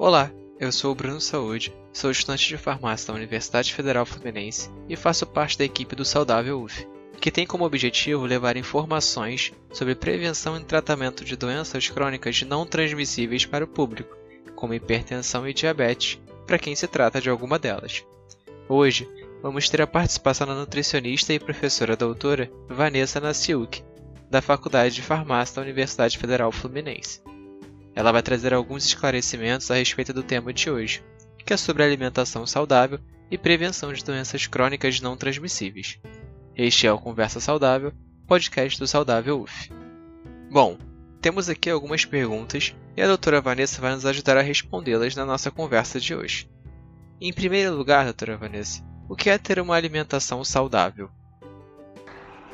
Olá, eu sou o Bruno Saúde, sou estudante de farmácia da Universidade Federal Fluminense e faço parte da equipe do Saudável UF, que tem como objetivo levar informações sobre prevenção e tratamento de doenças crônicas não transmissíveis para o público, como hipertensão e diabetes, para quem se trata de alguma delas. Hoje, vamos ter a participação da nutricionista e professora doutora Vanessa Nassiuk, da Faculdade de Farmácia da Universidade Federal Fluminense. Ela vai trazer alguns esclarecimentos a respeito do tema de hoje, que é sobre alimentação saudável e prevenção de doenças crônicas não transmissíveis. Este é o Conversa Saudável, podcast do Saudável UF. Bom, temos aqui algumas perguntas e a doutora Vanessa vai nos ajudar a respondê-las na nossa conversa de hoje. Em primeiro lugar, doutora Vanessa, o que é ter uma alimentação saudável?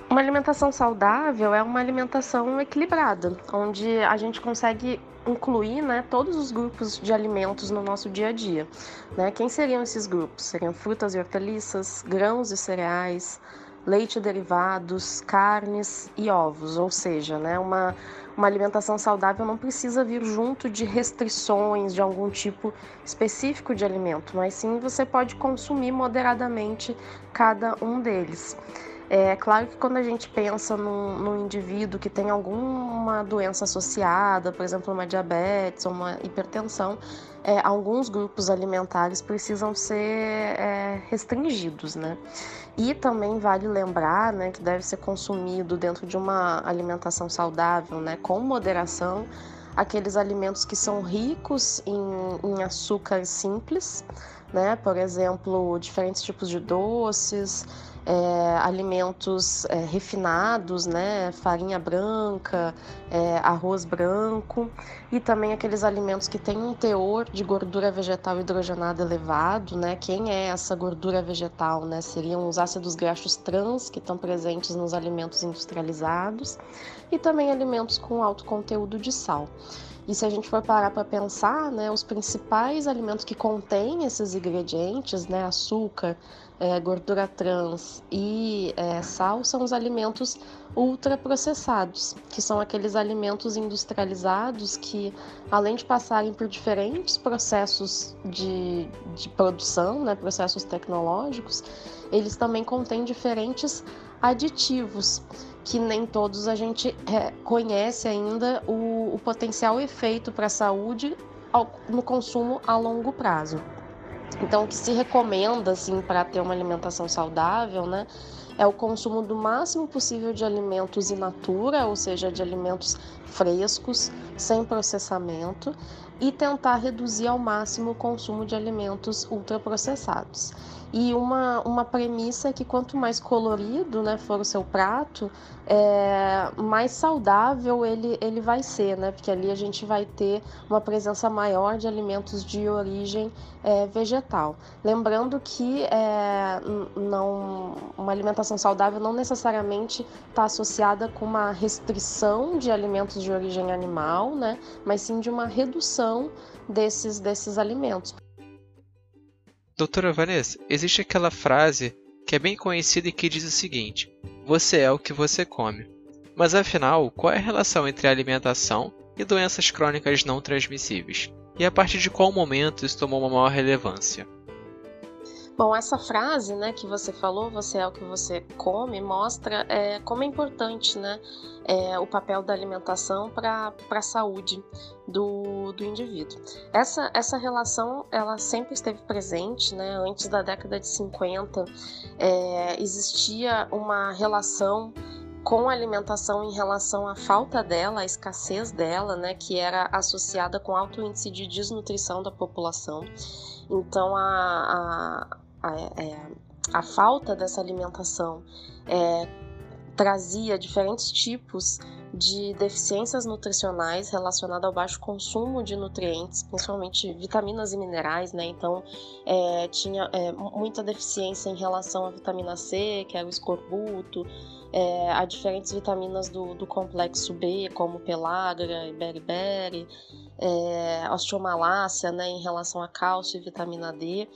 Uma alimentação saudável é uma alimentação equilibrada, onde a gente consegue incluir né, todos os grupos de alimentos no nosso dia a dia. Né? Quem seriam esses grupos? Seriam frutas e hortaliças, grãos e cereais, leite e derivados, carnes e ovos, ou seja, né, uma, uma alimentação saudável não precisa vir junto de restrições de algum tipo específico de alimento, mas sim você pode consumir moderadamente cada um deles. É claro que quando a gente pensa num, num, indivíduo que tem alguma doença associada, por exemplo, uma diabetes ou uma hipertensão, é, alguns grupos alimentares precisam ser é, restringidos, né? E também vale lembrar, né, que deve ser consumido dentro de uma alimentação saudável, né, com moderação, aqueles alimentos que são ricos em, em açúcar simples, né? Por exemplo, diferentes tipos de doces é, alimentos é, refinados, né, farinha branca, é, arroz branco e também aqueles alimentos que têm um teor de gordura vegetal hidrogenada elevado, né? Quem é essa gordura vegetal, né? Seriam os ácidos graxos trans que estão presentes nos alimentos industrializados e também alimentos com alto conteúdo de sal. E se a gente for parar para pensar, né, os principais alimentos que contêm esses ingredientes, né, açúcar, é, gordura trans e é, sal são os alimentos ultraprocessados, que são aqueles alimentos industrializados que, além de passarem por diferentes processos de, de produção, né, processos tecnológicos, eles também contêm diferentes aditivos que nem todos a gente é, conhece ainda o, o potencial efeito para a saúde ao, no consumo a longo prazo. Então, o que se recomenda assim para ter uma alimentação saudável, né, é o consumo do máximo possível de alimentos in natura, ou seja, de alimentos frescos, sem processamento, e tentar reduzir ao máximo o consumo de alimentos ultraprocessados. E uma, uma premissa é que quanto mais colorido né, for o seu prato, é, mais saudável ele, ele vai ser, né? Porque ali a gente vai ter uma presença maior de alimentos de origem é, vegetal. Lembrando que é, não, uma alimentação saudável não necessariamente está associada com uma restrição de alimentos de origem animal, né? Mas sim de uma redução desses, desses alimentos. Doutora Vanessa, existe aquela frase que é bem conhecida e que diz o seguinte: Você é o que você come. Mas afinal, qual é a relação entre alimentação e doenças crônicas não transmissíveis? E a partir de qual momento isso tomou uma maior relevância? Bom, essa frase, né, que você falou, você é o que você come, mostra é, como é importante, né, é, o papel da alimentação para a saúde do, do indivíduo. Essa, essa relação, ela sempre esteve presente, né, antes da década de 50, é, existia uma relação com a alimentação em relação à falta dela, à escassez dela, né, que era associada com alto índice de desnutrição da população. Então, a, a, a, é, a falta dessa alimentação é, trazia diferentes tipos de deficiências nutricionais relacionadas ao baixo consumo de nutrientes, principalmente vitaminas e minerais, né? Então, é, tinha é, muita deficiência em relação à vitamina C, que é o escorbuto, é, a diferentes vitaminas do, do complexo B, como pelagra e beriberi, é, osteomalácia, né, em relação a cálcio e vitamina D.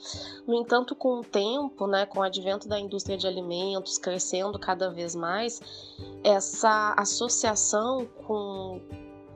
No entanto, com o tempo, né, com o advento da indústria de alimentos crescendo cada vez mais, essa associação com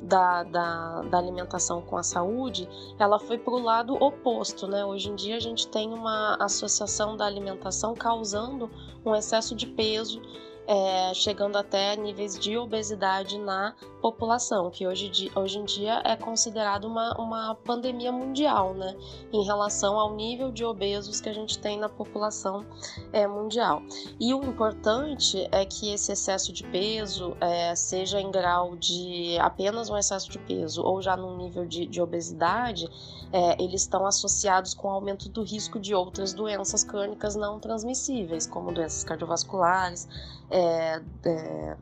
da, da, da, alimentação com a saúde, ela foi para o lado oposto, né? Hoje em dia a gente tem uma associação da alimentação causando um excesso de peso é, chegando até níveis de obesidade na população, que hoje, hoje em dia é considerado uma, uma pandemia mundial, né, em relação ao nível de obesos que a gente tem na população é, mundial. E o importante é que esse excesso de peso, é, seja em grau de apenas um excesso de peso ou já num nível de, de obesidade, é, eles estão associados com o aumento do risco de outras doenças crônicas não transmissíveis, como doenças cardiovasculares, é, é,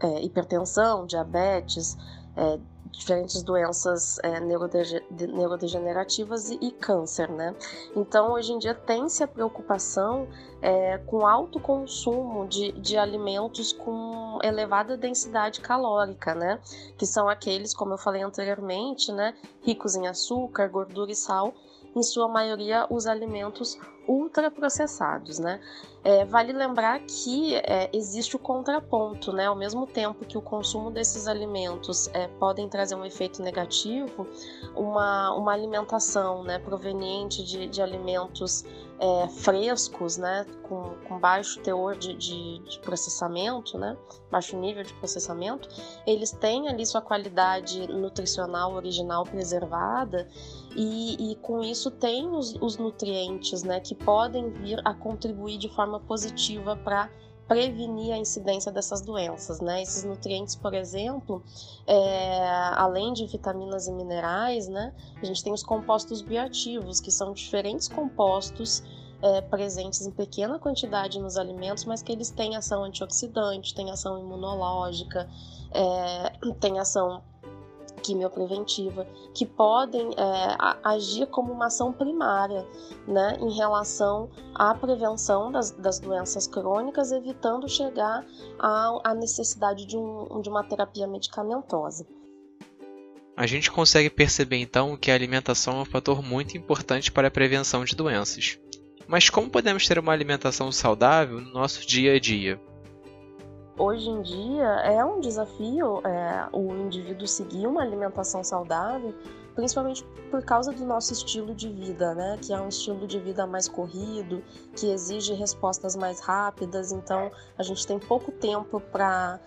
é, hipertensão, diabetes, é, diferentes doenças é, neurodegenerativas e, e, câncer, né? Então, hoje em dia tem-se a preocupação é, com alto consumo de, de alimentos com elevada densidade calórica, né? Que são aqueles, como eu falei anteriormente, né? Ricos em açúcar, gordura e sal, em sua maioria os alimentos ultraprocessados, né? É, vale lembrar que é, existe o contraponto, né? Ao mesmo tempo que o consumo desses alimentos é, podem trazer um efeito negativo, uma, uma alimentação né, proveniente de, de alimentos é, frescos, né, com, com baixo teor de, de, de, processamento, né, baixo nível de processamento, eles têm ali sua qualidade nutricional original preservada e, e com isso tem os, os nutrientes né, que podem vir a contribuir de forma positiva para prevenir a incidência dessas doenças, né? Esses nutrientes, por exemplo, é, além de vitaminas e minerais, né? A gente tem os compostos bioativos, que são diferentes compostos é, presentes em pequena quantidade nos alimentos, mas que eles têm ação antioxidante, têm ação imunológica, é, têm ação quimiopreventiva, que podem é, agir como uma ação primária né, em relação à prevenção das, das doenças crônicas, evitando chegar à, necessidade de, um, de uma terapia medicamentosa. A gente consegue perceber então que a alimentação é um fator muito importante para a prevenção de doenças. Mas como podemos ter uma alimentação saudável no nosso dia a dia? Hoje em dia é um desafio é, o indivíduo seguir uma alimentação saudável, principalmente por causa do nosso estilo de vida, né? Que é um estilo de vida mais corrido, que exige respostas mais rápidas, então a gente tem pouco tempo para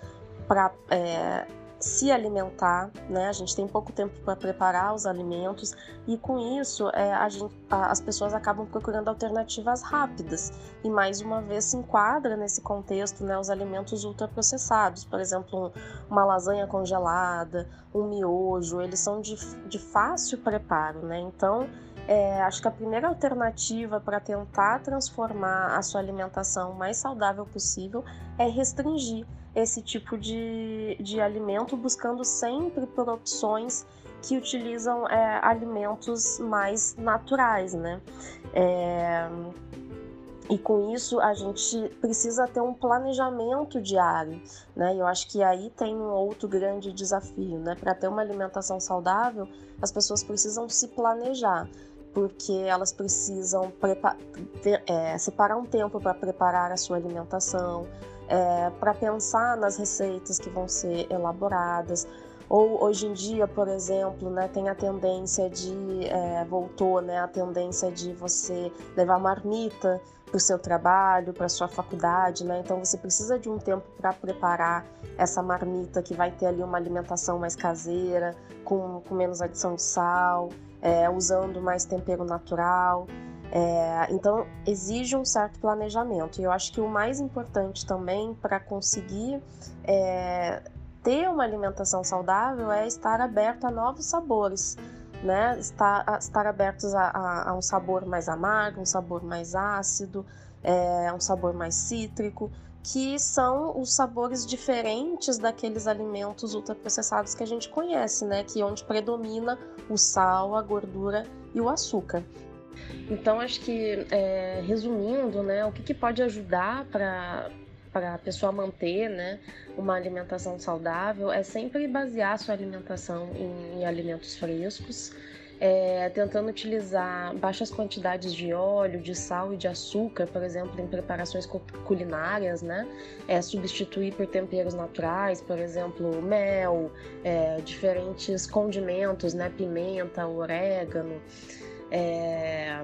para é, se alimentar, né? A gente tem pouco tempo para preparar os alimentos e com isso é, gente, a, as pessoas acabam procurando alternativas rápidas e mais uma vez se enquadra nesse contexto, né? Os alimentos ultraprocessados, por exemplo, uma lasanha congelada, um miojo, eles são de, de fácil preparo, né? Então é, acho que a primeira alternativa para tentar transformar a sua alimentação mais saudável possível é restringir esse tipo de, de alimento, buscando sempre por opções que utilizam é, alimentos mais naturais, né? É, e com isso a gente precisa ter um planejamento diário, né? Eu acho que aí tem um outro grande desafio, né? Para ter uma alimentação saudável, as pessoas precisam se planejar, porque elas precisam é, separar um tempo para preparar a sua alimentação, é, para pensar nas receitas que vão ser elaboradas. Ou hoje em dia, por exemplo, né, tem a tendência de é, voltou, né, a tendência de você levar marmita para o seu trabalho, para a sua faculdade, né? Então você precisa de um tempo para preparar essa marmita que vai ter ali uma alimentação mais caseira, com, com menos adição de sal, é, usando mais tempero natural. É, então, exige um certo planejamento. E eu acho que o mais importante também para conseguir é, ter uma alimentação saudável é estar aberto a novos sabores. Né? Estar, estar abertos a, a, a um sabor mais amargo, um sabor mais ácido, é, um sabor mais cítrico, que são os sabores diferentes daqueles alimentos ultraprocessados que a gente conhece, né? Que é onde predomina o sal, a gordura e o açúcar. Então, acho que, é, resumindo, né, o que, que pode ajudar para para a pessoa manter né, uma alimentação saudável é sempre basear sua alimentação em, em alimentos frescos, é, tentando utilizar baixas quantidades de óleo, de sal e de açúcar, por exemplo, em preparações culinárias, né? É, substituir por temperos naturais, por exemplo, mel, é, diferentes condimentos, né? Pimenta, orégano, é,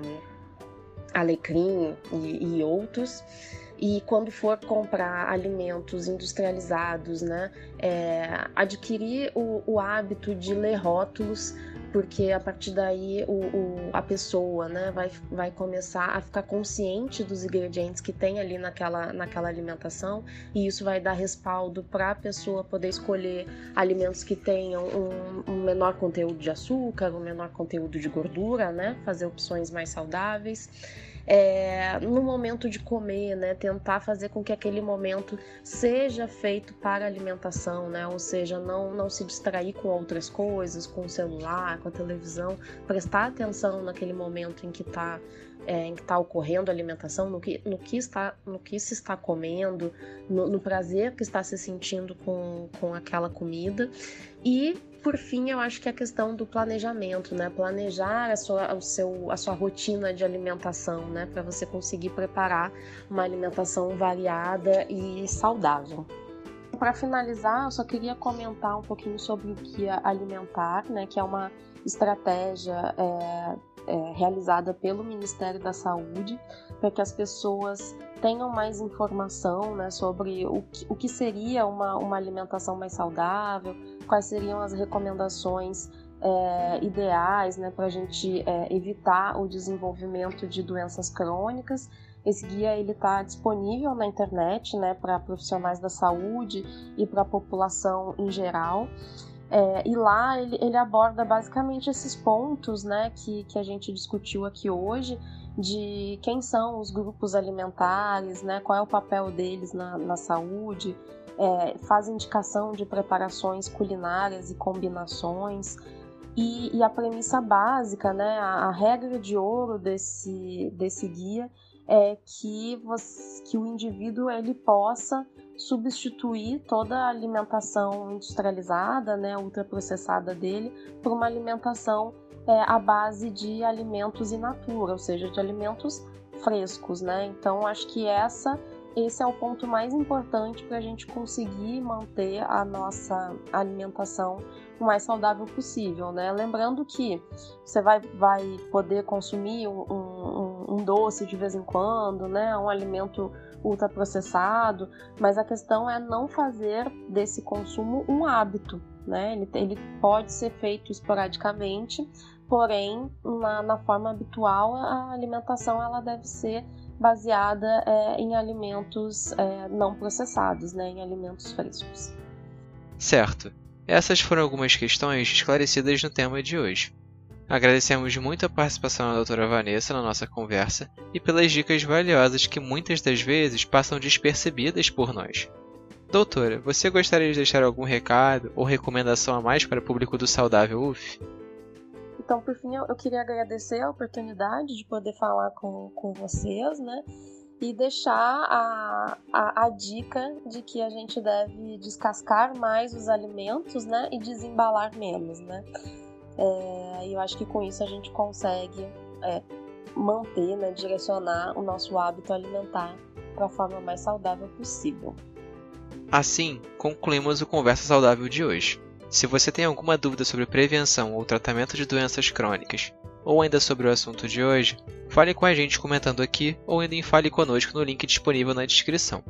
alecrim e, e outros. E quando for comprar alimentos industrializados, né, é, adquirir o, o hábito de ler rótulos porque a partir daí o, o, a pessoa né, vai, vai começar a ficar consciente dos ingredientes que tem ali naquela, naquela alimentação e isso vai dar respaldo para a pessoa poder escolher alimentos que tenham um, um, menor conteúdo de açúcar, um menor conteúdo de gordura, né, fazer opções mais saudáveis. É, no momento de comer, né, tentar fazer com que aquele momento seja feito para alimentação, né, ou seja, não, não se distrair com outras coisas, com o celular, com a televisão, prestar atenção naquele momento em que está é, em que está ocorrendo a alimentação, no que, no, que está, no que se está comendo, no, no prazer que está se sentindo com, com aquela comida. E por fim, eu acho que a questão do planejamento, né? Planejar a sua, o seu, a sua rotina de alimentação, né? Para você conseguir preparar uma alimentação variada e saudável. Para finalizar, eu só queria comentar um pouquinho sobre o que é alimentar, né? Que é uma estratégia é, é, realizada pelo Ministério da Saúde para que as pessoas tenham mais informação né, sobre o que, o que seria uma, uma alimentação mais saudável, quais seriam as recomendações é, ideais né, para a gente é, evitar o desenvolvimento de doenças crônicas. Esse guia ele está disponível na internet né, para profissionais da saúde e para a população em geral. É, e lá ele, ele, aborda basicamente esses pontos né, que, que a gente discutiu aqui hoje, de quem são os grupos alimentares, né, qual é o papel deles na, na saúde, é, faz indicação de preparações culinárias e combinações. E, e a premissa básica, né, a, a, regra de ouro desse, desse guia é que, você, que o indivíduo ele possa substituir toda a alimentação industrializada, né, ultraprocessada dele, por uma alimentação é, à base de alimentos in natura, ou seja, de alimentos frescos, né? Então acho que essa esse é o ponto mais importante para a gente conseguir manter a nossa alimentação o mais saudável possível, né? Lembrando que você vai, vai poder consumir um, um, um doce de vez em quando, né? Um alimento ultraprocessado, mas a questão é não fazer desse consumo um hábito, né? Ele, ele pode ser feito esporadicamente, porém, na, na forma habitual, a alimentação ela deve ser baseada é, em alimentos é, não processados, né? Em alimentos frescos. Certo. Essas foram algumas questões esclarecidas no tema de hoje. Agradecemos muito a participação da doutora Vanessa na nossa conversa e pelas dicas valiosas que muitas das vezes passam despercebidas por nós. Doutora, você gostaria de deixar algum recado ou recomendação a mais para o público do Saudável UF? Então, por fim, eu, queria agradecer a oportunidade de poder falar com, com vocês, né? E deixar a, a, a dica de que a gente deve descascar mais os alimentos, né? E desembalar menos, né? É, eu acho que com isso a gente consegue é, manter, né, direcionar o nosso hábito alimentar para a forma mais saudável possível. Assim, concluímos o Conversa Saudável de hoje. Se você tem alguma dúvida sobre prevenção ou tratamento de doenças crônicas, ou ainda sobre o assunto de hoje, fale com a gente comentando aqui ou ainda em Fale Conosco no link disponível na descrição.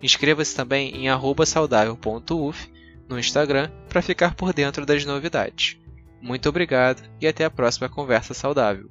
Inscreva-se também em saudável.uf no Instagram para ficar por dentro das novidades. Muito obrigado e até a próxima conversa saudável.